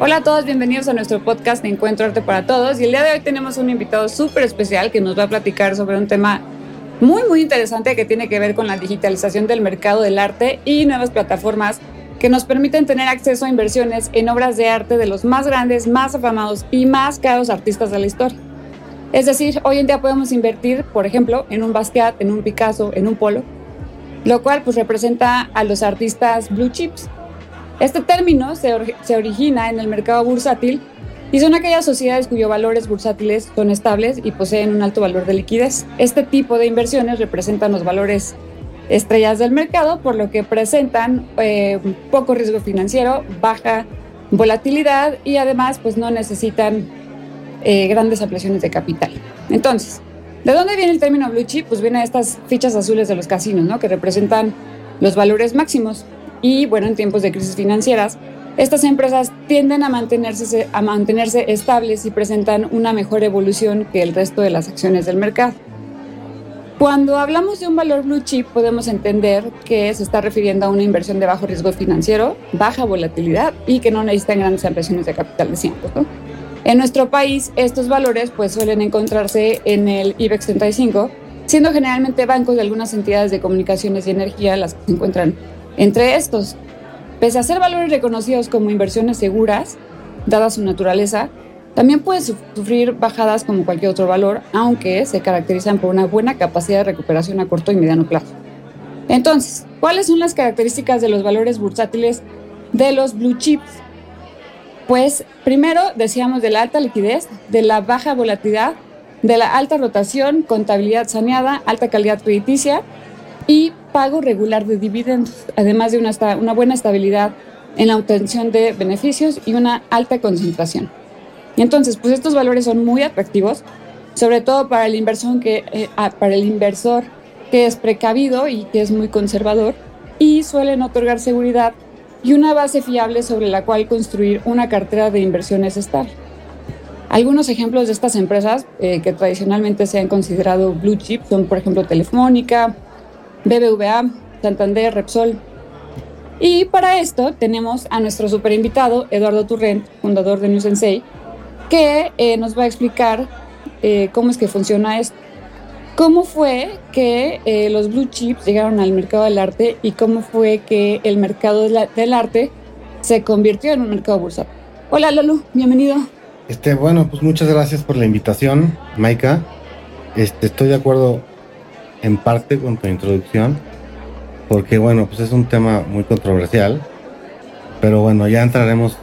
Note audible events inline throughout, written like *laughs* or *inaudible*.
Hola a todos, bienvenidos a nuestro podcast de Encuentro Arte para Todos. Y el día de hoy tenemos un invitado súper especial que nos va a platicar sobre un tema muy, muy interesante que tiene que ver con la digitalización del mercado del arte y nuevas plataformas que nos permiten tener acceso a inversiones en obras de arte de los más grandes, más afamados y más caros artistas de la historia. Es decir, hoy en día podemos invertir, por ejemplo, en un Basquiat, en un Picasso, en un Polo, lo cual pues representa a los artistas blue chips. Este término se, se origina en el mercado bursátil y son aquellas sociedades cuyos valores bursátiles son estables y poseen un alto valor de liquidez. Este tipo de inversiones representan los valores estrellas del mercado, por lo que presentan eh, poco riesgo financiero, baja volatilidad y además pues no necesitan eh, grandes ampliaciones de capital. Entonces, ¿de dónde viene el término blue chip? Pues viene de estas fichas azules de los casinos, ¿no? Que representan los valores máximos. Y bueno, en tiempos de crisis financieras, estas empresas tienden a mantenerse, estables y presentan una mejor evolución que el resto de las acciones del mercado. Cuando hablamos de un valor blue chip, podemos entender que se está refiriendo a una inversión de bajo riesgo financiero, baja volatilidad y que no necesitan grandes ampliaciones de capital de tiempo. En nuestro país, estos valores pues, suelen encontrarse en el IBEX 35, siendo generalmente bancos de algunas entidades de comunicaciones y energía las que se encuentran entre estos. Pese a ser valores reconocidos como inversiones seguras, dada su naturaleza, también puede sufrir bajadas como cualquier otro valor, aunque se caracterizan por una buena capacidad de recuperación a corto y mediano plazo. Entonces, ¿cuáles son las características de los valores bursátiles de los blue chips? Pues primero decíamos de la alta liquidez, de la baja volatilidad, de la alta rotación, contabilidad saneada, alta calidad crediticia y pago regular de dividendos, además de una, buena estabilidad en la obtención de beneficios y una alta concentración. Y entonces, pues estos valores son muy atractivos, sobre todo para el, inversor que, eh, ah, para el inversor que es precavido y que es muy conservador y suelen otorgar seguridad y una base fiable sobre la cual construir una cartera de inversiones estable. Algunos ejemplos de estas empresas eh, que tradicionalmente se han considerado blue chip son, por ejemplo, Telefónica, BBVA, Santander, Repsol. Y para esto tenemos a nuestro super invitado, Eduardo Turrent, fundador de New Sensei, que eh, nos va a explicar eh, cómo es que funciona esto. ¿Cómo fue que eh, los blue chips llegaron al mercado del arte y cómo fue que el mercado del arte se convirtió en un mercado bursátil? Hola Lalo, bienvenido. Este, bueno, pues muchas gracias por la invitación, Maika. Este, estoy de acuerdo en parte con tu introducción, porque bueno, pues es un tema muy controversial, pero bueno, ya entraremos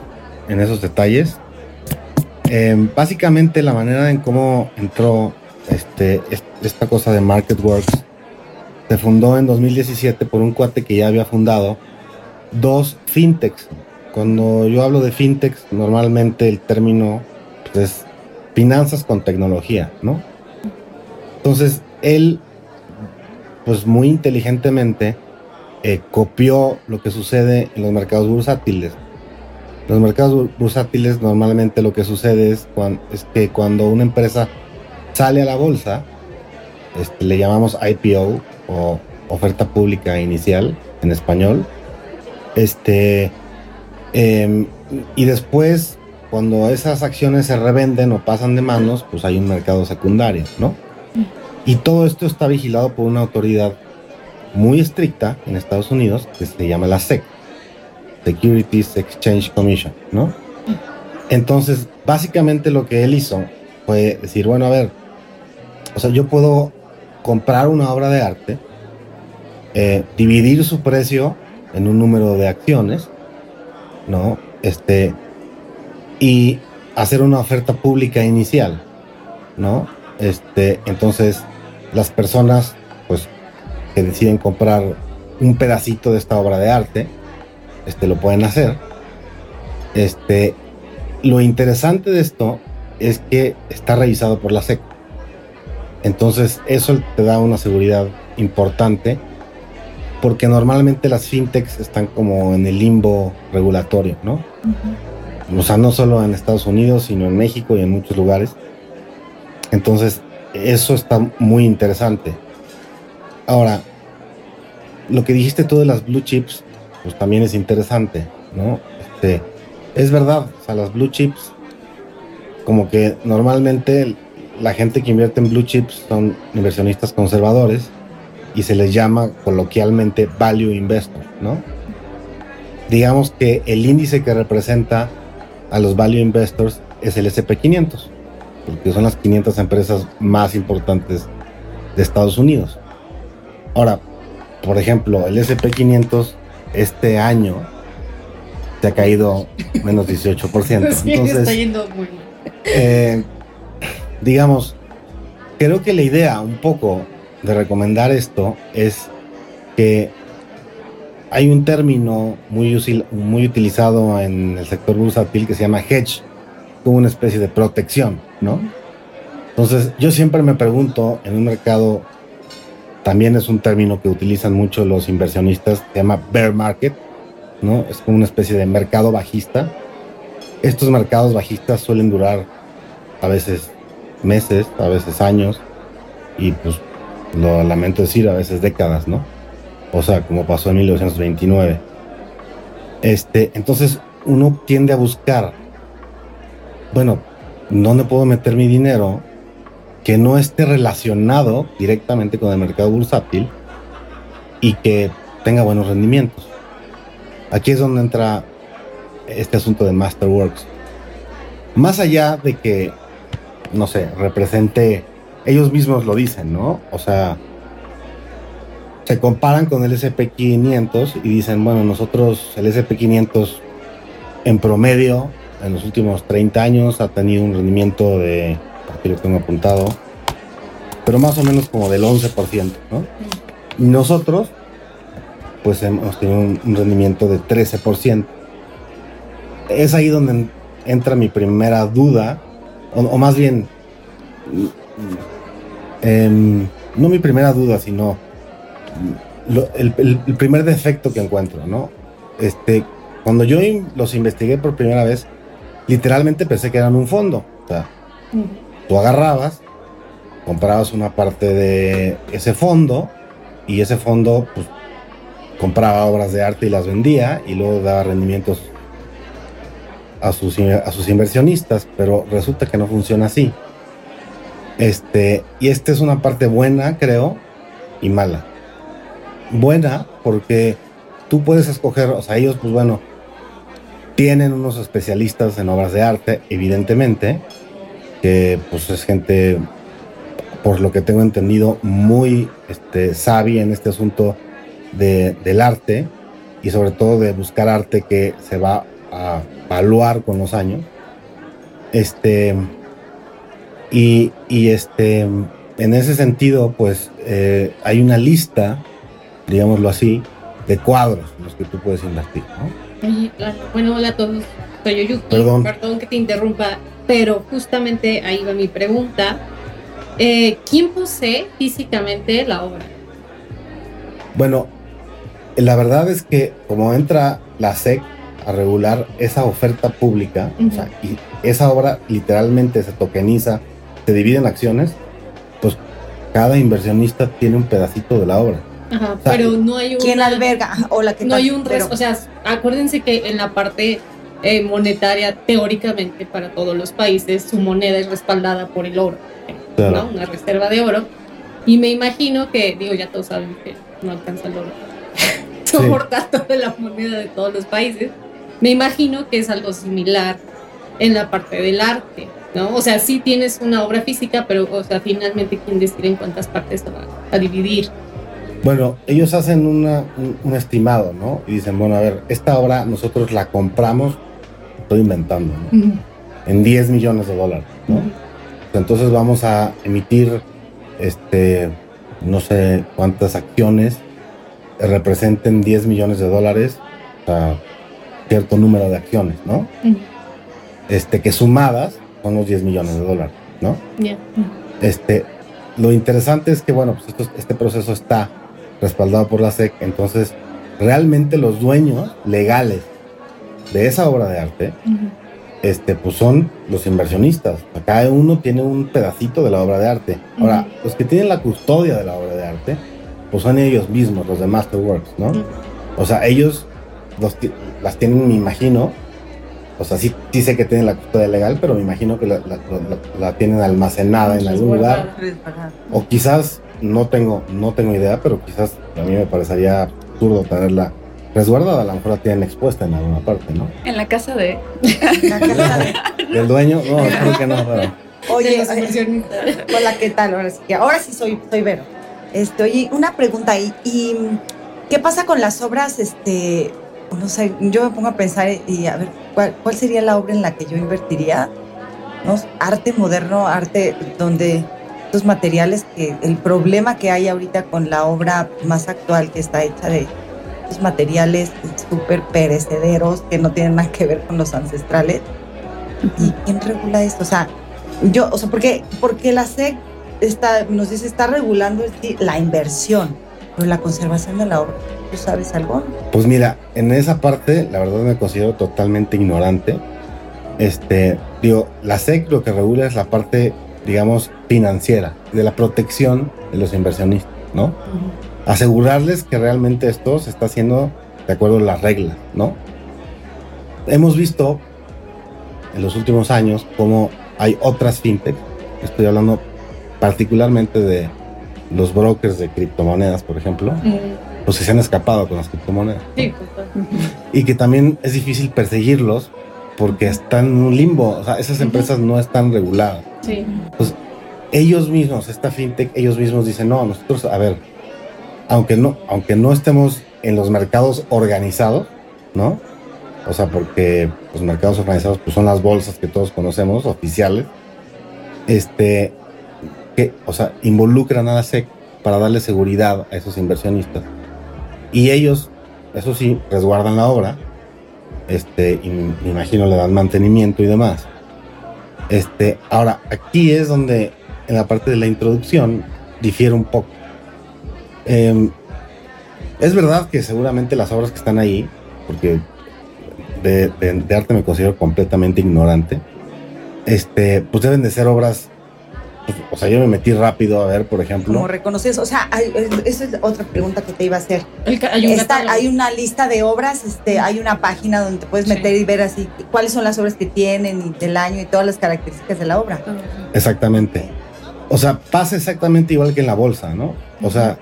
en esos detalles. Em, básicamente la manera en cómo entró este, esta cosa de MarketWorks se fundó en 2017 por un cuate que ya había fundado dos fintechs. Cuando yo hablo de fintechs, normalmente el término pues, es finanzas con tecnología, ¿no? Entonces, él pues muy inteligentemente eh, copió lo que sucede en los mercados bursátiles. Los mercados bursátiles normalmente lo que sucede es, que cuando una empresa sale a la bolsa, este, le llamamos IPO o oferta pública inicial en español. Este, em, y después, cuando esas acciones se revenden o pasan de manos, pues hay un mercado secundario, ¿no? Y todo esto está vigilado por una autoridad muy estricta en Estados Unidos que se llama la SEC, Securities Exchange Commission, ¿no? Entonces, básicamente lo que él hizo fue decir, bueno, a ver, o sea, yo puedo comprar una obra de arte, eh, dividir su precio en un número de acciones, ¿no? Este, y hacer una oferta pública inicial, ¿no? Este, entonces, las personas pues que deciden comprar un pedacito de esta obra de arte, este lo pueden hacer. Este, lo interesante de esto es que está revisado por la SEC. Entonces, eso te da una seguridad importante porque normalmente las fintechs están como en el limbo regulatorio, ¿no? O sea, no solo en Estados Unidos, sino en México y en muchos lugares. Entonces, eso está muy interesante. Ahora, lo que dijiste tú de las blue chips, pues también es interesante, ¿no? Este, es verdad, o sea, las blue chips, como que normalmente la gente que invierte en blue chips son inversionistas conservadores y se les llama coloquialmente value investor, ¿no? Digamos que el índice que representa a los value investors es el SP500, porque son las 500 empresas más importantes de Estados Unidos. Ahora, por ejemplo, el SP500 este año se ha caído menos 18%. *laughs* Entonces, eh, digamos, creo que la idea un poco de recomendar esto es que hay un término muy, muy utilizado en el sector bursátil que se llama hedge, como una especie de protección, ¿no? Entonces, yo siempre me pregunto, en un mercado, también es un término que utilizan mucho los inversionistas, se llama bear market, ¿no? Es como una especie de mercado bajista. Estos mercados bajistas suelen durar a veces meses, a veces años, y pues lo lamento decir, a veces décadas, ¿no? O sea, como pasó en 1929. Este, entonces uno tiende a buscar, bueno, ¿dónde puedo meter mi dinero que no esté relacionado directamente con el mercado bursátil y que tenga buenos rendimientos? Aquí es donde entra este asunto de Masterworks. Más allá de que, no sé, represente ellos mismos lo dicen, ¿no? O sea, se comparan con el SP500 y dicen, bueno, nosotros, el SP500 en promedio, en los últimos 30 años, ha tenido un rendimiento de, aquí lo tengo apuntado, pero más o menos como del 11%, ¿no? Y nosotros, pues hemos tenido un, rendimiento de 13%. Es ahí donde entra mi primera duda, o más bien, Em, no mi primera duda, sino el, primer defecto que encuentro, ¿no? Este, cuando yo los investigué por primera vez, literalmente pensé que eran un fondo. O sea, tú agarrabas, comprabas una parte de ese fondo y ese fondo pues, compraba obras de arte y las vendía y luego daba rendimientos a sus, a sus inversionistas, pero resulta que no funciona así. Este, y esta es una parte buena, creo, y mala. Buena porque tú puedes escoger, o sea, ellos, pues bueno, tienen unos especialistas en obras de arte, evidentemente, que pues es gente, por lo que tengo entendido, muy este, sabia en este asunto de, del arte y sobre todo de buscar arte que se va a evaluar con los años. Este, y, este, en ese sentido, pues eh, hay una lista, digámoslo así, de cuadros en los que tú puedes invertir. Bueno, hola a todos. Soy Yuki. Perdón. Perdón que te interrumpa, pero justamente ahí va mi pregunta. Eh, ¿Quién posee físicamente la obra? Bueno, la verdad es que como entra la SEC a regular esa oferta pública, o sea, y esa obra literalmente se tokeniza se divide en acciones, pues cada inversionista tiene un pedacito de la obra. Ajá, pero no hay un. ¿Quién alberga? O la que no hay un. O sea, acuérdense que en la parte eh, monetaria, teóricamente, para todos los países, su moneda es respaldada por el oro, ¿no? Una reserva de oro. Y me imagino que, digo, ya todos saben que no alcanza el oro *laughs* soportar toda la moneda de todos los países. Me imagino que es algo similar en la parte del arte. ¿no? O sea, sí tienes una obra física, pero, o sea, finalmente, ¿quién decide en cuántas partes va a dividir? Bueno, ellos hacen una, un, estimado, ¿no? Y dicen, bueno, a ver, esta obra nosotros la compramos, estoy inventando, ¿no? En 10 millones de dólares, ¿no? Entonces vamos a emitir, este, no sé cuántas acciones representen 10 millones de dólares, o sea, cierto número de acciones, ¿no? Este, que sumadas son los 10 millones de dólares, ¿no? Este, lo interesante es que, bueno, pues este proceso está respaldado por la SEC, entonces realmente los dueños legales de esa obra de arte, este, pues son los inversionistas. Cada uno tiene un pedacito de la obra de arte. Ahora, los que tienen la custodia de la obra de arte pues son ellos mismos, los de Masterworks, ¿no? O sea, ellos las tienen, me imagino, o sea, sí, sí sé que tienen la custodia legal, pero me imagino que la, tienen almacenada en algún lugar. O quizás, no tengo, no tengo idea, pero quizás a mí me parecería absurdo tenerla resguardada, a lo mejor la tienen expuesta en alguna parte, ¿no? En la casa de... la casa de... *laughs* ¿Del dueño? No, *laughs* creo que no, Oye, hola, ¿qué tal? Ahora sí, ahora sí soy, soy Vero. Este, oye, una pregunta ahí. ¿Y qué pasa con las obras? Este, no sé, yo me pongo a pensar y a ver, ¿cuál, cuál sería la obra en la que yo invertiría? ¿No? Arte moderno, arte donde estos materiales, que el problema que hay ahorita con la obra más actual que está hecha de estos materiales súper perecederos que no tienen nada que ver con los ancestrales. ¿Y quién regula esto? O sea, yo, o sea, porque, porque la SEC está, nos dice, está regulando la inversión, pero la conservación de la obra. ¿Tú sabes algo? Pues mira, en esa parte, la verdad me considero totalmente ignorante. Este, digo, la SEC lo que regula es la parte, digamos, financiera, de la protección de los inversionistas, ¿no? Asegurarles que realmente esto se está haciendo de acuerdo a las reglas, ¿no? Hemos visto en los últimos años cómo hay otras fintech, estoy hablando particularmente de los brokers de criptomonedas, por ejemplo, pues que se han escapado con las criptomonedas. Sí, Y que también es difícil perseguirlos porque están en un limbo, o sea, esas empresas no están reguladas. Sí. Pues ellos mismos, esta fintech, ellos mismos dicen, no, nosotros, a ver, aunque no, aunque no estemos en los mercados organizados, ¿no? O sea, porque los mercados organizados pues, son las bolsas que todos conocemos, oficiales. Este, o sea, involucran a la SEC para darle seguridad a esos inversionistas. Y ellos, eso sí, resguardan la obra. Este, me imagino le dan mantenimiento y demás. Este, ahora, aquí es donde en la parte de la introducción difiere un poco. Em, es verdad que seguramente las obras que están ahí, porque de, arte me considero completamente ignorante. Este, pues deben de ser obras. O sea, yo me metí rápido a ver, por ejemplo. ¿Cómo reconoces? O sea, esa es otra pregunta que te iba a hacer. hay, una lista de obras, este, hay una página donde te puedes meter y ver así cuáles son las obras que tienen y del año y todas las características de la obra. Exactamente. O sea, pasa exactamente igual que en la bolsa, ¿no? O sea,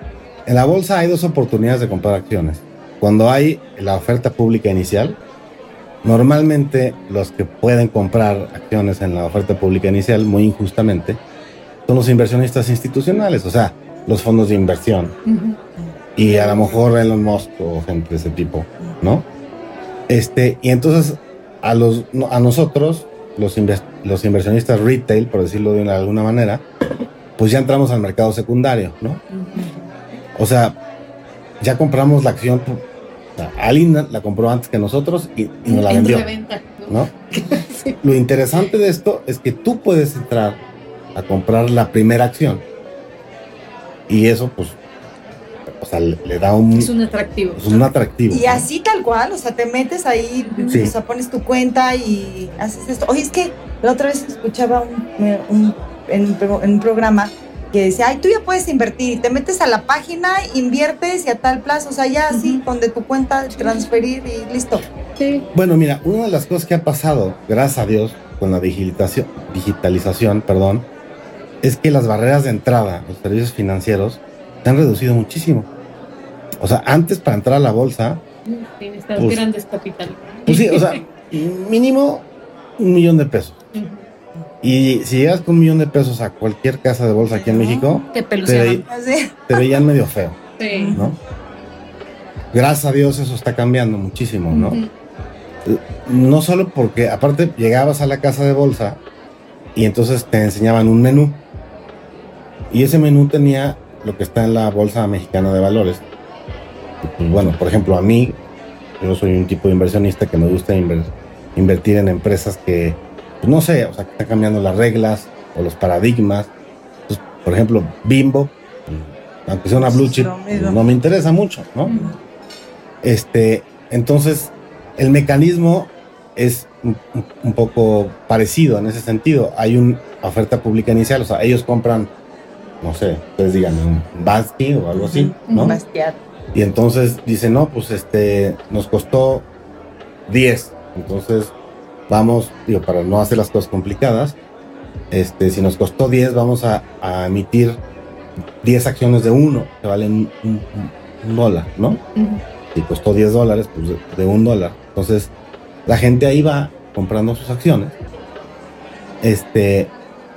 en la bolsa hay dos oportunidades de comprar acciones. Cuando hay la oferta pública inicial, Normalmente los que pueden comprar acciones en la oferta pública inicial muy injustamente son los inversionistas institucionales, o sea, los fondos de inversión. Y a lo mejor Elon Musk o gente de ese tipo, ¿no? Este, y entonces a, los, a nosotros, los, los inversionistas retail, por decirlo de alguna manera, pues ya entramos al mercado secundario, ¿no? O sea, ya compramos la acción Alina la compró antes que nosotros y, nos la vendió. ¿no? *laughs* Lo interesante de esto es que tú puedes entrar a comprar la primera acción. Y eso, pues, o sea, le, da un... Es un atractivo. Es un atractivo. Y así tal cual, o sea, te metes ahí, o sea, pones tu cuenta y haces esto. Oye, es que la otra vez escuchaba un, en, en un programa que decía, ay, tú ya puedes invertir, te metes a la página, inviertes y a tal plazo, o sea, ya así, con de tu cuenta, transferir y listo. Sí. Bueno, mira, una de las cosas que ha pasado, gracias a Dios, con la digitalización, digitalización perdón, es que las barreras de entrada los servicios financieros se han reducido muchísimo. O sea, antes para entrar a la bolsa... Tienes pues, grandes capitales. Pues sí, o sea, mínimo un millón de pesos. Y si llegas con un millón de pesos a cualquier casa de bolsa aquí en México, te, te, veían medio feo. ¿no? Gracias a Dios eso está cambiando muchísimo, ¿no? No solo porque, aparte, llegabas a la casa de bolsa y entonces te enseñaban un menú. Y ese menú tenía lo que está en la Bolsa Mexicana de Valores. Pues bueno, por ejemplo, a mí, yo soy un tipo de inversionista que me gusta invertir en empresas que pues no sé, o sea, que están cambiando las reglas o los paradigmas. Por ejemplo, Bimbo, aunque sea una blue chip, no me interesa mucho, ¿no? Este, entonces, el mecanismo es un, poco parecido en ese sentido. Hay una oferta pública inicial, o sea, ellos compran no sé, ustedes díganme, un Bansky o algo así, ¿no? Un Basquiat. Y entonces dice, no, pues este, nos costó 10. Entonces, vamos, digo, para no hacer las cosas complicadas, este, si nos costó 10, vamos a, a emitir 10 acciones de uno, que valen un, dólar, ¿no? Ujú. Si costó 10 dólares, pues de, de un dólar. Entonces, la gente ahí va comprando sus acciones. Este,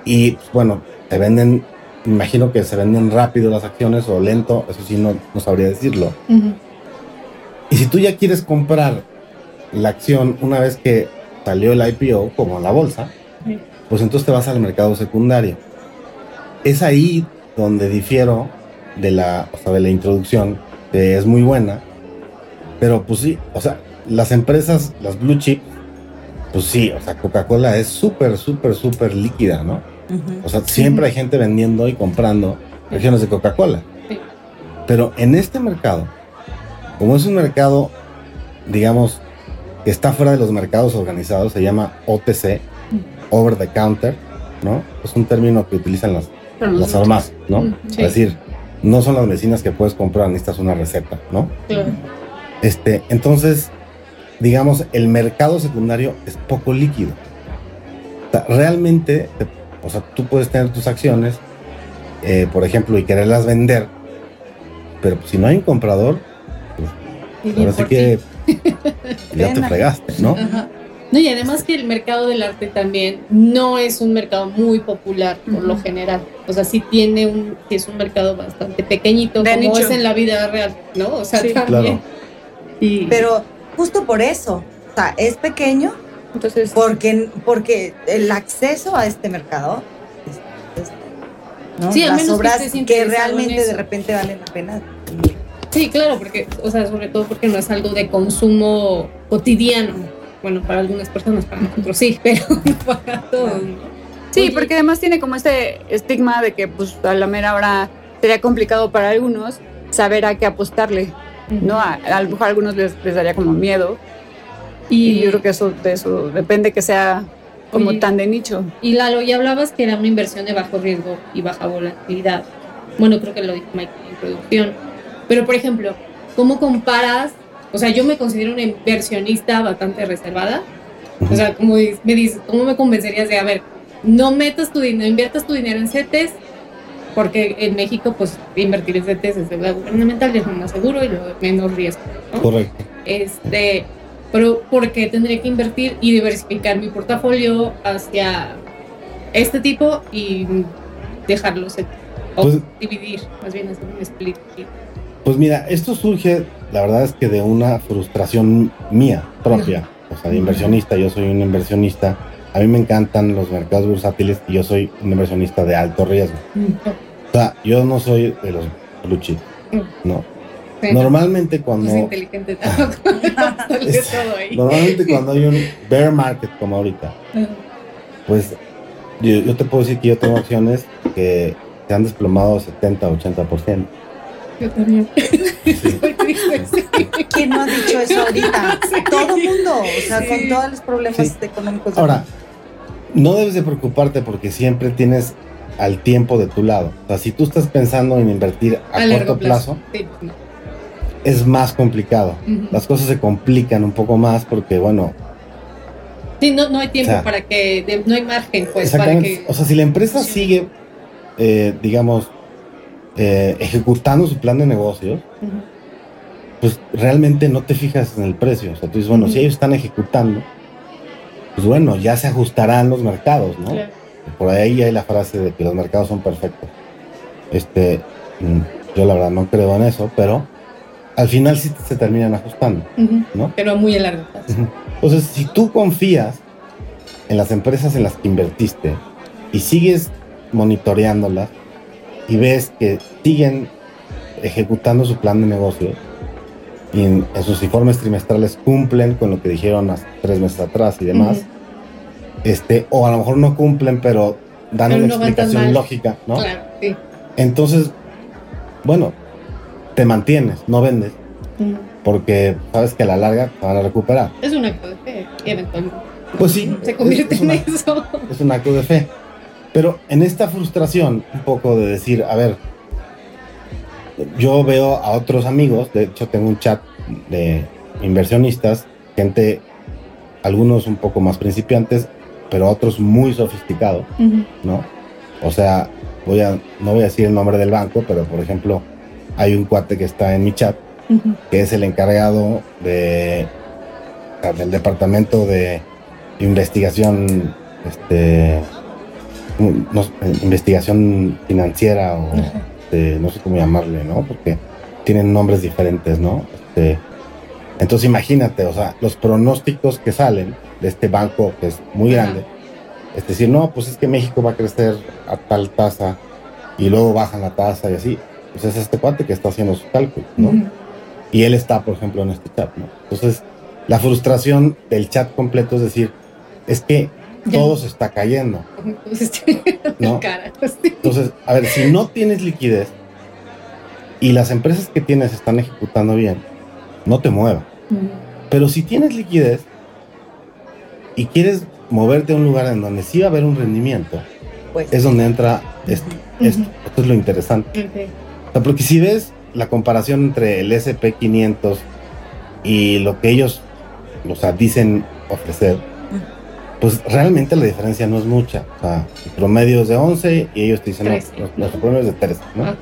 y pues, bueno, se venden, imagino que se venden rápido las acciones o lento, eso sí no, no sabría decirlo. Y si tú ya quieres comprar la acción una vez que salió el IPO, como la bolsa, pues entonces te vas al mercado secundario. Es ahí donde difiero de la, o sea, de la introducción, que es muy buena, pero pues sí, o sea, las empresas, las blue chip, pues sí, o sea, Coca-Cola es súper, súper, súper líquida, ¿no? O sea, siempre hay gente vendiendo y comprando acciones de Coca-Cola. Pero en este mercado, como es un mercado, digamos, que está fuera de los mercados organizados, se llama OTC, Over the Counter, ¿no? Es un término que utilizan las, las farmacias, ¿no? Sí. Es decir, no son las medicinas que puedes comprar, necesitas una receta, ¿no? Claro. Este, entonces, digamos, el mercado secundario es poco líquido. O sea, realmente, te- o sea, tú puedes tener tus acciones, eh, por ejemplo, y quererlas vender, pero pues, si no hay un comprador, Y ahora sí que *laughs* ya te fregaste, ¿no? Ajá. No, y además que el mercado del arte también no es un mercado muy popular por lo general. O sea, sí tiene un, sí es un mercado bastante pequeñito, De como nicho. es en la vida real, ¿no? O sea, Sí. también. Claro. Y, Pero justo por eso, o sea, es pequeño Entonces, porque, porque el acceso a este mercado, es- es- ¿no? Sí, las que obras que, realmente de repente valen la pena. sí, claro, porque, o sea, sobre todo porque no es algo de consumo cotidiano. Bueno, para algunas personas, para nosotros sí, *laughs* pero para todos. sí, Oye, porque además tiene como este estigma de que pues a la mera hora sería complicado para algunos saber a qué apostarle, ¿no? A, a lo mejor a algunos les, les daría como miedo y, Y, yo creo que eso de eso depende que sea como Oye. tan de nicho. Y Lalo, ya hablabas que era una inversión de bajo riesgo y baja volatilidad. Bueno, creo que lo dijo Mike en la introducción. Pero, por ejemplo, ¿cómo comparas? O sea, yo me considero una inversionista bastante reservada. O sea, como me dices, ¿cómo me convencerías de, a ver, no metas tu dinero, inviertas tu dinero en CETES? Porque en México, pues, invertir en CETES es deuda gubernamental, es lo más seguro y lo de menos riesgo. ¿no? Correcto. Este, pero ¿por qué tendría que invertir y diversificar mi portafolio hacia este tipo y dejarlo o Pues- dividir, más bien hacer un split? Pues mira, esto surge, la verdad es que de una frustración mía propia, o sea, de inversionista. Yo soy un inversionista. A mí me encantan los mercados bursátiles y yo soy un inversionista de alto riesgo. O sea, yo no soy de los blue chip, ¿no? Normalmente no cuando es inteligente tampoco. *laughs* *laughs* Sale Es- todo ahí. normalmente cuando hay un bear market como ahorita, pues yo, yo te puedo decir que yo tengo acciones que se han desplomado 70, 80%. Yo también. Soy triste, sí. ¿Quién no ha dicho eso ahorita? Todo mundo, o sea, Sí. con todos los problemas Sí. económicos. Ahora, no debes de preocuparte porque siempre tienes al tiempo de tu lado. O sea, si tú estás pensando en invertir a, A corto plazo, Sí. Es más complicado. Las cosas se complican un poco más porque, bueno, Sí, no, no hay tiempo O sea, para que, de- no hay margen, pues, para que. O sea, si la empresa Sí. sigue, eh, digamos, eh, ejecutando su plan de negocios, pues realmente no te fijas en el precio. O sea, tú dices, bueno, si ellos están ejecutando, pues bueno, ya se ajustarán los mercados, ¿no? Claro. Por ahí hay la frase de que los mercados son perfectos. Este, mm, yo la verdad no creo en eso, pero al final sí se terminan ajustando. ¿no? Pero muy a largo plazo. Entonces, si tú confías en las empresas en las que invertiste y sigues monitoreándolas y ves que siguen ejecutando su plan de negocio y en, en sus informes trimestrales cumplen con lo que dijeron hace tres meses atrás y demás, este, o a lo mejor no cumplen, pero dan Pero una no explicación lógica, ¿no? Claro, sí. Entonces, bueno, te mantienes, no vendes, porque sabes que a la larga te van a recuperar. Es un acto de fe, eventualmente. Pues sí, Se convierte es en una- eso. es un acto de fe. Pero en esta frustración, un poco de decir, a ver, yo veo a otros amigos, de hecho tengo un chat de inversionistas, gente, algunos un poco más principiantes, pero otros muy sofisticados, ¿no? O sea, voy a, no voy a decir el nombre del banco, pero por ejemplo, hay un cuate que está en mi chat, que es el encargado de, del departamento de investigación, este, investigación financiera o no sé cómo llamarle, ¿no? Porque tienen nombres diferentes, ¿no? Este, entonces imagínate, o sea, los pronósticos que salen de este banco que es muy grande, es decir, no, pues es que México va a crecer a tal tasa y luego bajan la tasa y así. Pues es este cuate que está haciendo su cálculo, ¿no? Y él está, por ejemplo, en este chat, ¿no? Entonces, la frustración del chat completo es decir, es que todo se está cayendo. *laughs* ¿no? *laughs* Entonces, a ver, si no tienes liquidez y las empresas que tienes están ejecutando bien, no te muevas. Pero si tienes liquidez y quieres moverte a un lugar en donde sí va a haber un rendimiento, pues es donde entra esto. esto. es lo interesante. Porque si ves la comparación entre el SP500 y lo que ellos, o sea, dicen ofrecer, pues realmente la diferencia no es mucha. O sea, el promedio es de 11 y ellos te dicen, no, nuestro promedio es de 3, ¿no? Ah.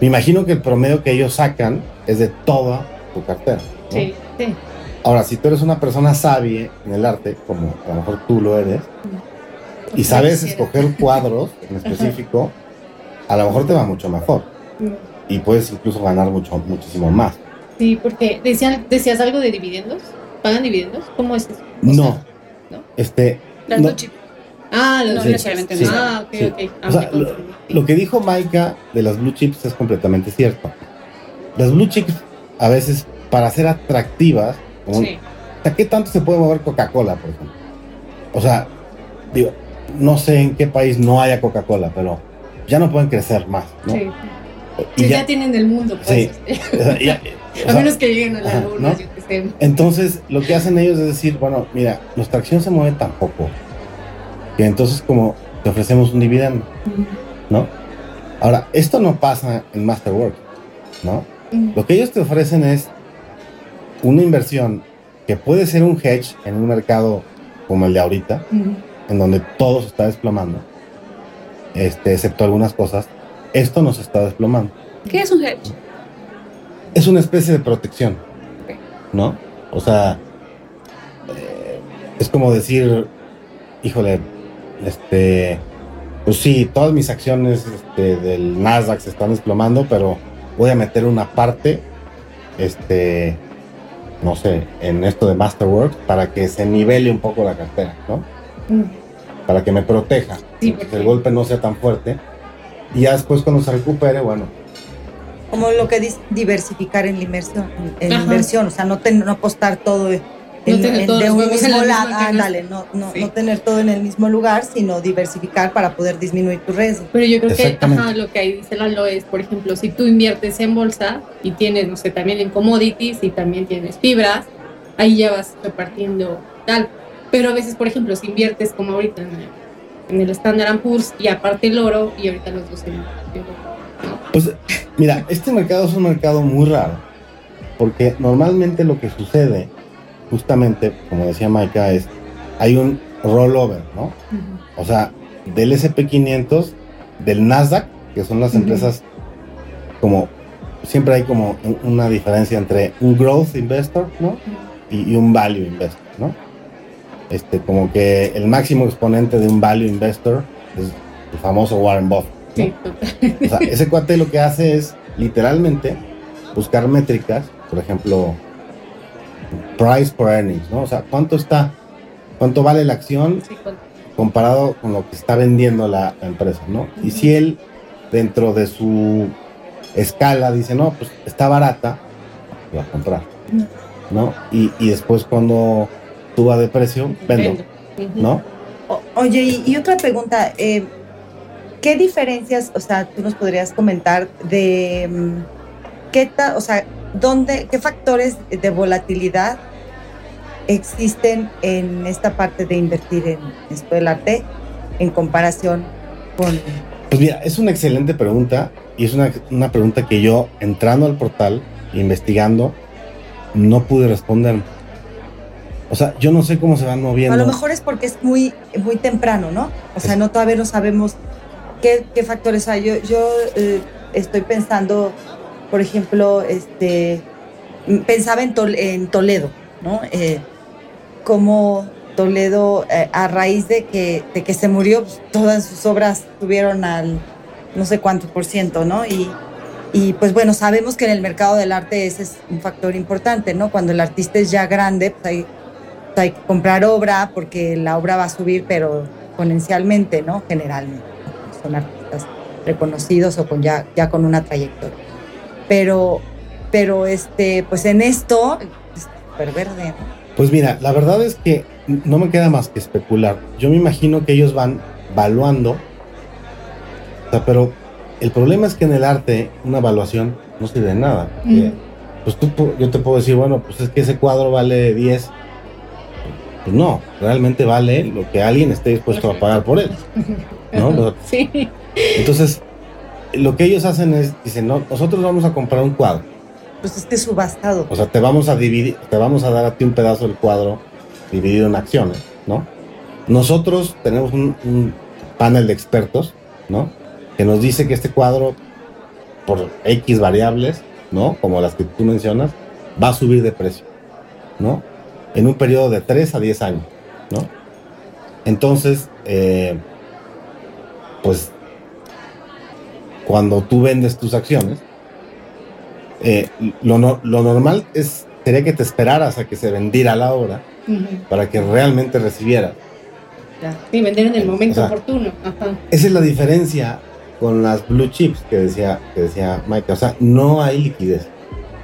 Me imagino que el promedio que ellos sacan es de toda tu cartera. Sí, sí. Ahora, si tú eres una persona sabia en el arte, como a lo mejor tú lo eres, y sabes escoger cuadros en *laughs* específico, a lo mejor te va mucho mejor. Y puedes incluso ganar mucho, muchísimo más. Sí, porque decían, decías algo de dividendos. ¿Pagan dividendos? ¿Cómo es eso? no. Este, Las blue chips. Ah, las blue chips. Ah, ok, ok. Ah, lo, que dijo Maika de las blue chips es completamente cierto. Las blue chips, a veces, para ser atractivas, ¿qué tanto se puede mover Coca-Cola, por ejemplo? O sea, digo, no sé en qué país no haya Coca-Cola, pero ya no pueden crecer más, ¿no? Sí. Y ya, tienen el mundo, pues. Sí. *laughs* a menos que lleguen a la luna, que. Entonces, lo que hacen ellos es decir, bueno, mira, nuestra acción se mueve tan poco que entonces como te ofrecemos un dividendo, ¿no? Ahora, esto no pasa en Masterwork, ¿no? Lo que ellos te ofrecen es una inversión que puede ser un hedge en un mercado como el de ahorita, en donde todo se está desplomando, este, excepto algunas cosas, esto nos está desplomando. ¿Qué es un hedge? Es una especie de protección, ¿no? O sea, eh, es como decir, híjole, este, pues sí, todas mis acciones este, del Nasdaq se están desplomando, pero voy a meter una parte, este, no sé, en esto de Masterwork para que se nivele un poco la cartera, ¿no? Mm. Para que me proteja, que el golpe no sea tan fuerte y ya después cuando se recupere, bueno. Como lo que dice diversificar en la inversión, en inversión, o sea, no, no apostar todo en, no tener de un mismo lado, no, no, no, tener todo en el mismo lugar, sino diversificar para poder disminuir tu riesgo. Pero yo creo que ajá, lo que ahí dice Lalo es, por ejemplo, si tú inviertes en bolsa y tienes, no sé, también en commodities y también tienes fibras, ahí ya vas repartiendo tal. Pero a veces, por ejemplo, si inviertes como ahorita en en el Standard Poor's y aparte el oro y ahorita los dos en Pues mira, este mercado es un mercado muy raro porque normalmente lo que sucede justamente, como decía Maika, es hay un rollover, ¿no? O sea, del SP500, del Nasdaq, que son las empresas como siempre hay como una diferencia entre un growth investor, ¿no? y un value investor. Este, como que el máximo exponente de un value investor es el famoso Warren Buffett. O sea, ese cuate lo que hace es literalmente buscar métricas, por ejemplo, price per earnings, ¿no? O sea, cuánto está, cuánto vale la acción comparado con lo que está vendiendo la, empresa, ¿no? Y si él, dentro de su escala, dice, no, pues está barata, va a comprar, ¿no? Y, y después cuando tuba de precio, vendo, ¿no? oye, y, otra pregunta, eh, ¿qué diferencias, o sea, tú nos podrías comentar de mm, qué tal, o sea, dónde, qué factores de volatilidad existen en esta parte de invertir en esto del arte en comparación con... Pues mira, es una excelente pregunta y es una, una pregunta que yo, entrando al portal, investigando, no pude responder. O sea, yo no sé cómo se van moviendo. A lo mejor es porque es muy, muy temprano, ¿no? O sea, no todavía no sabemos qué, qué factores hay. Yo, yo eh, estoy pensando, por ejemplo, este, pensaba en, Tol- en Toledo, ¿no? Eh, como Toledo, eh, a raíz de que, de que se murió, pues, todas sus obras tuvieron al no sé cuánto por ciento, ¿no? Y, y pues bueno, sabemos que en el mercado del arte ese es un factor importante, ¿no? Cuando el artista es ya grande, pues hay, hay que comprar obra porque la obra va a subir, pero exponencialmente, ¿no? Generalmente. Son artistas reconocidos o con ya, ya con una trayectoria. Pero, pero este, pues en esto, es súper verde, ¿no? Pues mira, la verdad es que no me queda más que especular. Yo me imagino que ellos van valuando. O sea, pero el problema es que en el arte una evaluación no sirve de nada. porque, Mm. Pues tú, yo te puedo decir, bueno, pues es que ese cuadro vale 10. Pues no, realmente vale lo que alguien esté dispuesto a pagar por él. ¿no? Sí. Entonces, lo que ellos hacen es, dicen, no, nosotros vamos a comprar un cuadro. Pues es que es subastado. O sea, te vamos a dividir, te vamos a dar a ti un pedazo del cuadro dividido en acciones, ¿no? Nosotros tenemos un, un panel de expertos, ¿no? Que nos dice que este cuadro, por X variables, ¿no? Como las que tú mencionas, va a subir de precio, ¿no? En un periodo de 3 a 10 años, ¿no? Entonces, eh, pues, cuando tú vendes tus acciones, eh, lo, no- lo normal es, sería que te esperaras a que se vendiera la obra para que realmente recibieras. Sí, vender en el momento O sea, oportuno. Ajá. Esa es la diferencia con las blue chips que decía, que decía Mike. O sea, no hay liquidez.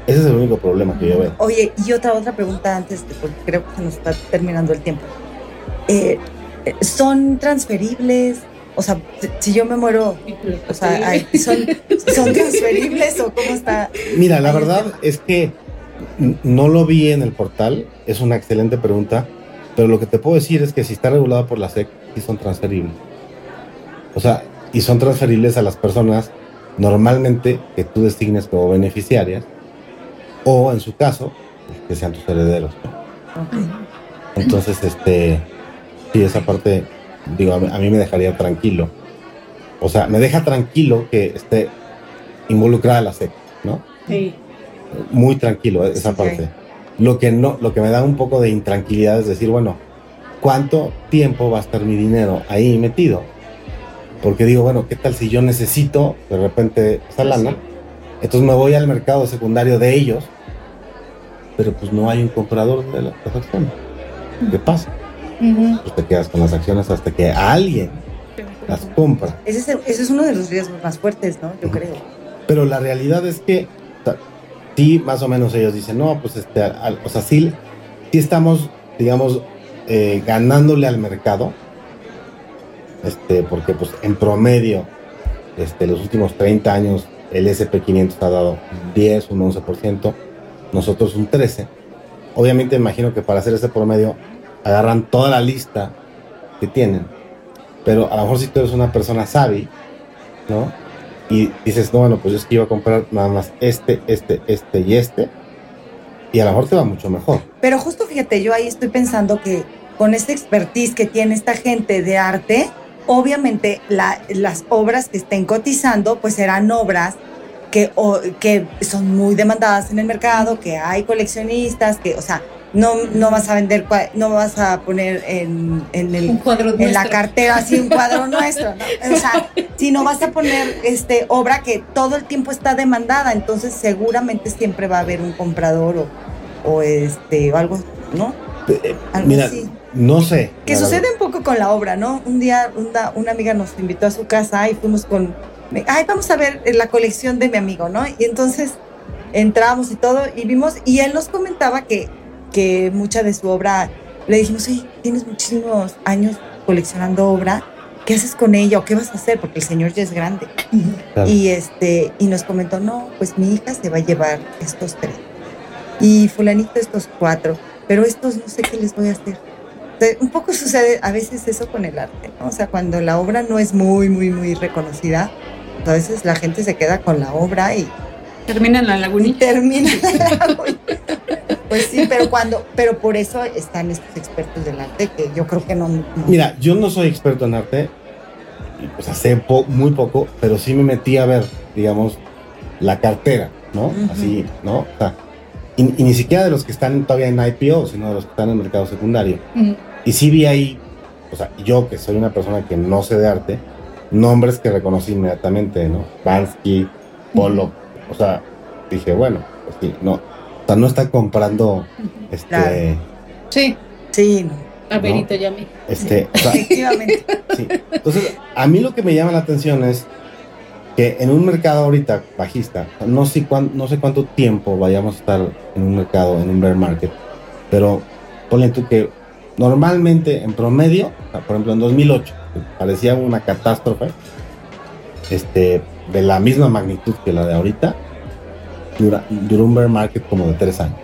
Ese es el único problema que yo veo. Oye, y otra otra pregunta antes, porque creo que se nos está terminando el tiempo. Eh, eh, ¿Son transferibles? O sea, si- yo me muero, o sea, ¿son, ¿son *laughs* transferibles o cómo está? Mira, la verdad es que no lo vi en el portal. Es una excelente pregunta. Pero lo que te puedo decir es que si está regulado por la SEC, sí son transferibles. O sea, y son transferibles a las personas normalmente que tú designes como beneficiarias o en su caso, que sean tus herederos. Entonces, este, sí, esa parte, digo, a mí, a mí me dejaría tranquilo. O sea, me deja tranquilo que esté involucrada la SEC, ¿no? Sí. Muy tranquilo eh, esa parte. Lo que no, lo que me da un poco de intranquilidad es decir, bueno, ¿cuánto tiempo va a estar mi dinero ahí metido? Porque digo, bueno, ¿qué tal si yo necesito de repente esa lana? Entonces me voy al mercado secundario de ellos, pero pues no hay un comprador de la- las acciones. ¿Qué pasa? Ujú. Pues te quedas con las acciones hasta que alguien las compra. Ese es, el- ese es uno de los riesgos más fuertes, ¿no? Yo creo. Pero la realidad es que o sea, sí, más o menos ellos dicen, no, pues este, al- o sea, sí, sí estamos, digamos, eh, ganándole al mercado, este, porque pues en promedio, este, los últimos 30 años, el SP500 ha dado un 10, un 11%, nosotros un 13%. Obviamente imagino que para hacer ese promedio agarran toda la lista que tienen, pero a lo mejor si tú eres una persona savvy, ¿no? y dices, no, bueno, pues yo es que iba a comprar nada más este, este, este y este, y a lo mejor te va mucho mejor. Pero justo fíjate, yo ahí estoy pensando que con esta expertise que tiene esta gente de arte, obviamente la- las obras que estén cotizando, pues serán obras que, o- que son muy demandadas en el mercado, que hay coleccionistas, que, o sea, no, no vas a vender, no vas a poner en, en el Un cuadro en la cartera así un cuadro *laughs* nuestro, ¿no? O sea, si no vas a poner este obra que todo el tiempo está demandada, entonces seguramente siempre va a haber un comprador o, o este o algo, ¿no? Eh, Algo Mira, así. No sé. Que sucede verdad. un poco con la obra, ¿no? Un día una, una amiga nos invitó a su casa y fuimos con, ay, vamos a ver la colección de mi amigo, ¿no? Y entonces entramos y todo y vimos, y él nos comentaba que, que mucha de su obra, le dijimos, oye, tienes muchísimos años coleccionando obra, ¿qué haces con ella o qué vas a hacer? Porque el señor ya es grande. Claro. Y, este, y nos comentó, no, pues mi hija se va a llevar estos tres. Y fulanito estos cuatro. Pero estos no sé qué les voy a hacer. Un poco sucede a veces eso con el arte, ¿no? O sea, cuando la obra no es muy, muy, muy reconocida, a veces la gente se queda con la obra y termina en la lagunita. termina en la lagunita. Pues sí, pero cuando, pero por eso están estos expertos del arte que yo creo que no. Mira, yo no soy experto en arte, pues sé muy poco, pero sí me metí a ver, digamos, la cartera, ¿no? Así, ¿no? O sea, y, ni siquiera de los que están todavía en IPO, sino de los que están en el mercado secundario. Y sí vi ahí, o sea, yo que soy una persona que no sé de arte, nombres que reconocí inmediatamente, ¿no? Bansky, Polo, o sea, dije, bueno, pues sí, no, o sea, no está comprando, este... Sí. Sí, A Benito ya me. Este, Efectivamente. Sí. Entonces, a mí lo que me llama la atención es que en un mercado ahorita bajista, no sé, cuán, no sé cuánto tiempo vayamos a estar en un mercado, en un bear market, pero ponle tú que normalmente en promedio, por ejemplo en 2008, parecía una catástrofe, este, de la misma magnitud que la de ahorita, duró un bear market como de tres años.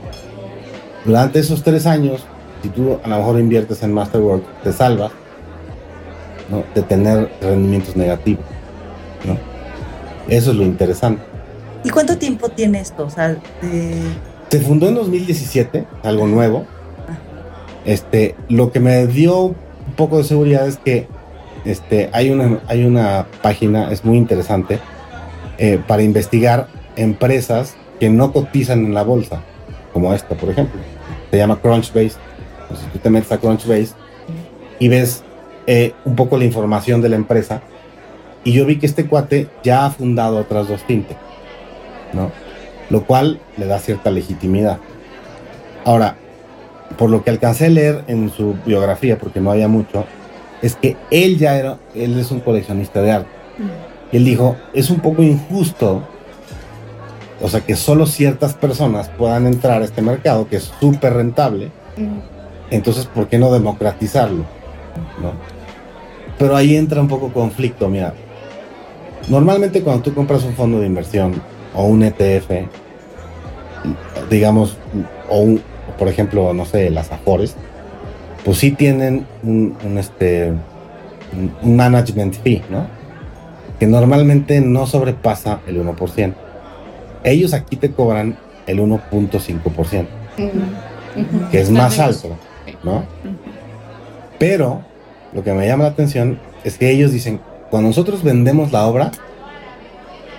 Durante esos tres años, si tú a lo mejor inviertes en Masterwork, te salvas ¿no? de tener rendimientos negativos. ¿no? Eso es lo interesante. ¿Y cuánto tiempo tiene esto? O sea, Se fundó en 2017, algo nuevo. Este, lo que me dio un poco de seguridad es que este, hay, una, hay una página, es muy interesante, eh, para investigar empresas que no cotizan en la bolsa, como esta, por ejemplo. Se llama Crunchbase. Entonces tú te metes a Crunchbase y ves eh, un poco la información de la empresa. Y yo vi que este cuate ya ha fundado otras dos fintech, ¿no? Lo cual le da cierta legitimidad. Ahora, por lo que alcancé a leer en su biografía, porque no había mucho, es que él ya era, él es un coleccionista de arte. Y él dijo, es un poco injusto, o sea, que solo ciertas personas puedan entrar a este mercado, que es súper rentable. Entonces, ¿por qué no democratizarlo? ¿No? Pero ahí entra un poco conflicto, mira. Normalmente cuando tú compras un fondo de inversión o un ETF, digamos, o un, por ejemplo, no sé, las Afores, pues sí tienen un, este, un management fee, ¿no? Que normalmente no sobrepasa el 1%. Ellos aquí te cobran el 1.5%, que es más alto, ¿no? Pero lo que me llama la atención es que ellos dicen, cuando nosotros vendemos la obra,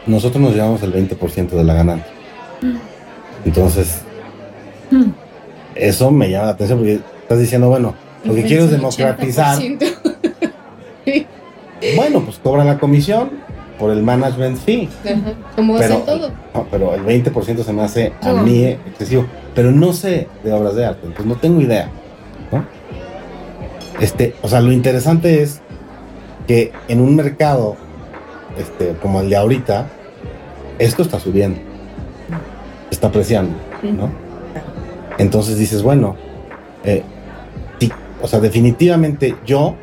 nosotros nos llevamos el 20% de la ganancia. Entonces, eso me llama la atención porque estás diciendo, bueno, lo que quiero es democratizar. bueno, pues cobran la comisión por el management fee. como pero, todo. pero el 20% se me hace a mí excesivo. Pero no sé de obras de arte, entonces no tengo idea. Este, o sea, lo interesante es que en un mercado este, como el de ahorita, esto está subiendo, está apreciando, ¿no? Entonces dices, bueno, eh, o sea, definitivamente yo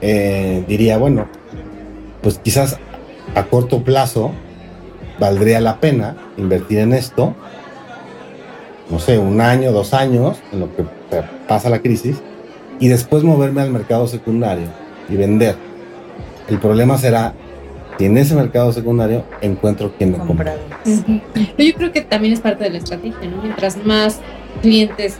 eh, diría, bueno, pues quizás a corto plazo valdría la pena invertir en esto, no sé, un año, dos años, en lo que pasa la crisis, y después moverme al mercado secundario y vender. El problema será si en ese mercado secundario encuentro quien me compra. Yo creo que también es parte de la estrategia, ¿no? Mientras más clientes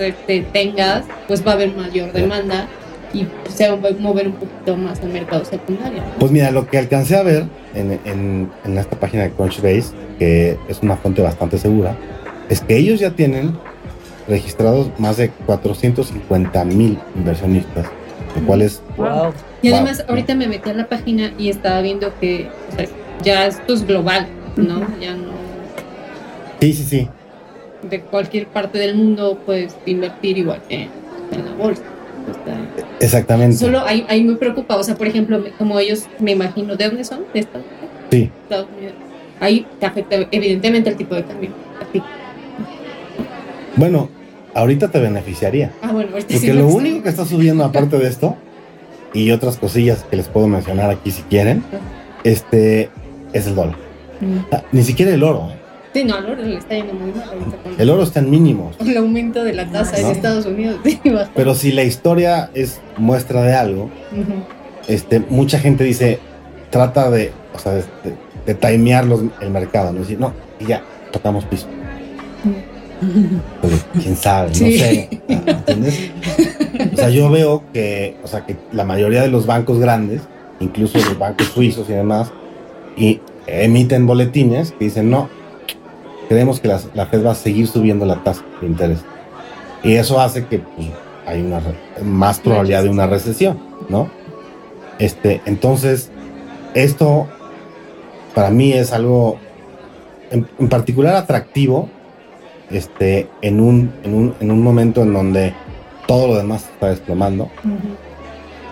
tengas, pues va a haber mayor demanda y se va a mover un poquito más al mercado secundario. Pues mira, lo que alcancé a ver en, en, esta página de Crunchbase, que es una fuente bastante segura, es que ellos ya tienen registrados más de 450 mil inversionistas, lo cual es... Wow. Y además, ahorita me metí a la página y estaba viendo que ya esto es global, ¿no? Ya no... Sí, sí, sí de cualquier parte del mundo puedes invertir igual en la bolsa. Exactamente. Solo ahí, ahí me preocupa, o sea, por ejemplo, como ellos, me imagino, ¿de dónde son? ¿De Estados Unidos? Sí. Estados Unidos. Ahí te afecta evidentemente el tipo de cambio. Bueno, ahorita te beneficiaría. Ah, bueno, Porque lo único que está subiendo aparte de esto, y otras cosillas que les puedo mencionar aquí si quieren, este es el dólar. Mm. ni siquiera el oro. Sí, no, al oro le está yendo muy mal con El oro está en mínimos. el aumento de la tasa ¿No? en Estados Unidos. *laughs* Pero si la historia es muestra de algo, este, mucha gente dice, trata de, o sea, de, de- timear los- el mercado, ¿no? Decir, no, y ya, tocamos piso. Pues, quién sabe, no Sí. sé. ¿Entiendes? *laughs* O sea, yo veo que, o sea, que la mayoría de los bancos grandes, incluso los bancos suizos y demás, y emiten boletines que dicen, no, creemos que las- la Fed va a seguir subiendo la tasa de interés. Y eso hace que pues, hay una más probabilidad de una recesión, ¿no? Este, entonces, esto para mí es algo en, en particular atractivo este, en, un, en, un, en un momento en donde todo lo demás está desplomando.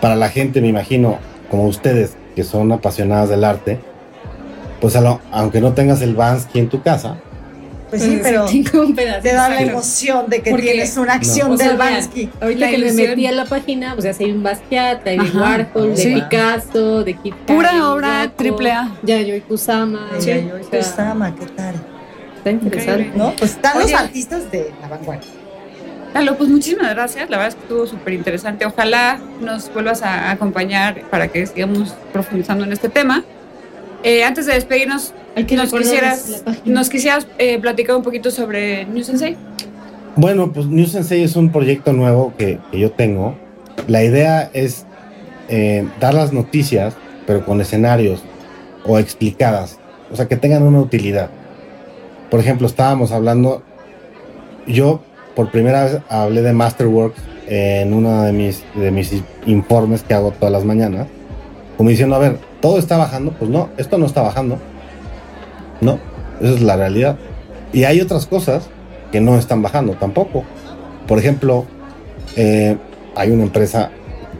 Para la gente, me imagino, como ustedes, que son apasionadas del arte, pues a lo- aunque no tengas el Vansky en tu casa, Pues sí, pero tengo un pedacito. te da la emoción de que Porque- tienes una acción O sea, del Bansky. Ahorita La que me ilusión. metí a la página, o sea, hay un Basquiat, hay de Ajá. Warhol, de Sí. Picasso, de Kit Pura obra triple A. Yayoi Kusama. Sí, sea, Kusama, ¿qué tal? Está interesante. Increíble. ¿No? Pues están los artistas de la vanguardia. Lalo, pues muchísimas gracias. La verdad es que estuvo súper interesante. Ojalá nos vuelvas a acompañar para que sigamos profundizando en este tema. Eh, antes de despedirnos, nos quisieras, nos quisieras eh, platicar un poquito sobre New Sensei. Bueno, pues New Sensei es un proyecto nuevo que, que yo tengo. La idea es eh, dar las noticias, pero con escenarios o explicadas, o sea, que tengan una utilidad. Por ejemplo, estábamos hablando, yo por primera vez hablé de Masterworks en uno de mis, de mis informes que hago todas las mañanas, como diciendo, a ver, todo está bajando, pues no, esto no está bajando. No, esa es la realidad. Y hay otras cosas que no están bajando tampoco. Por ejemplo, eh, hay una empresa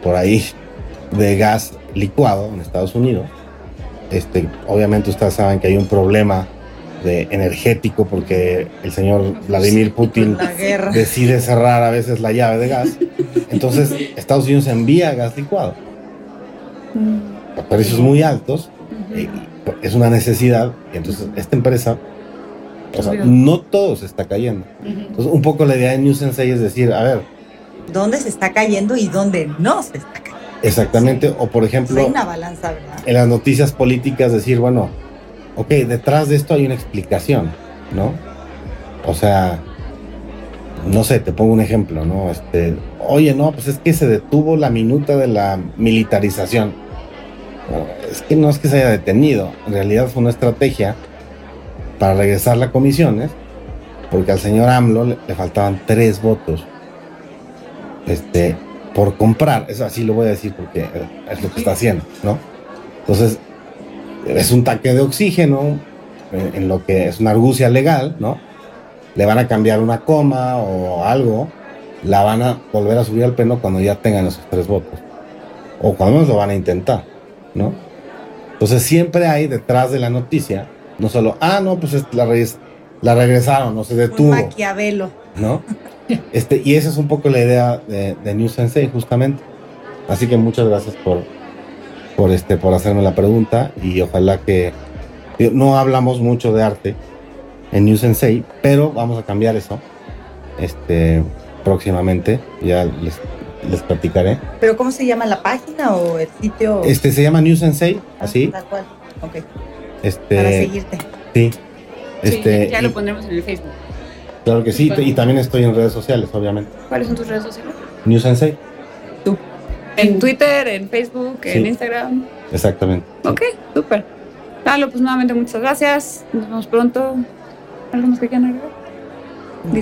por ahí de gas licuado en Estados Unidos. Este, obviamente ustedes saben que hay un problema de energético porque el señor Vladimir Putin decide cerrar a veces la llave de gas. Entonces Estados Unidos envía gas licuado a precios muy altos. y es una necesidad. Entonces esta empresa, o sea, Obvio. no todo se está cayendo. Entonces, un poco la idea de New Sensei es decir, a ver, ¿Dónde se está cayendo y dónde no se está cayendo? exactamente, o por ejemplo, hay una balanza, ¿verdad? en las noticias políticas decir, bueno, ok, detrás de esto hay una explicación, ¿no? O sea, no sé, te pongo un ejemplo, ¿no? Este, oye, no, pues es que se detuvo la minuta de la militarización. Es que no es que se haya detenido, en realidad fue una estrategia para regresar a comisiones, porque al señor AMLO le, le faltaban tres votos. Este, por comprar, eso así lo voy a decir porque es lo que está haciendo, ¿no? Entonces, es un tanque de oxígeno en, en lo que es una argucia legal, ¿no? Le van a cambiar una coma o algo, la van a volver a subir al pleno cuando ya tengan esos tres votos. O cuando menos lo van a intentar, ¿no? Entonces siempre hay detrás de la noticia, no solo, ah, no, pues es- la, regres- la regresaron, no se Un detuvo, Maquiavelo. ¿no? Este, y esa es un poco la idea de, de New Sensei, justamente. Así que muchas gracias por, por, este, por hacerme la pregunta y ojalá que no hablamos mucho de arte en New Sensei, pero vamos a cambiar eso este, próximamente. Ya les, les platicaré. ¿Pero cómo se llama la página o el sitio? Este se llama New Sensei, Ah, así. Tal cual. Ok. Este, Para seguirte. Sí. Sí, Este, ya lo pondremos en el Facebook. claro que sí, y también estoy en redes sociales, obviamente. ¿Cuáles son tus redes sociales? New Sensei, en mm. Twitter, en Facebook, en Instagram. Exactamente. Ok, súper. Lalo, pues nuevamente muchas gracias. Nos vemos pronto. ¿Algo más que quieran agregar?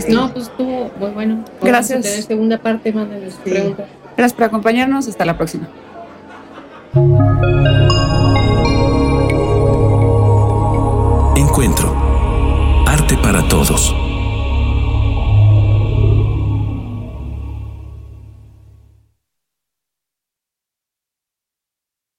No, pues estuvo muy bueno. Gracias. Tener segunda parte, mándenos sí. preguntas. Gracias por acompañarnos. Hasta la próxima. Encuentro. Arte para todos.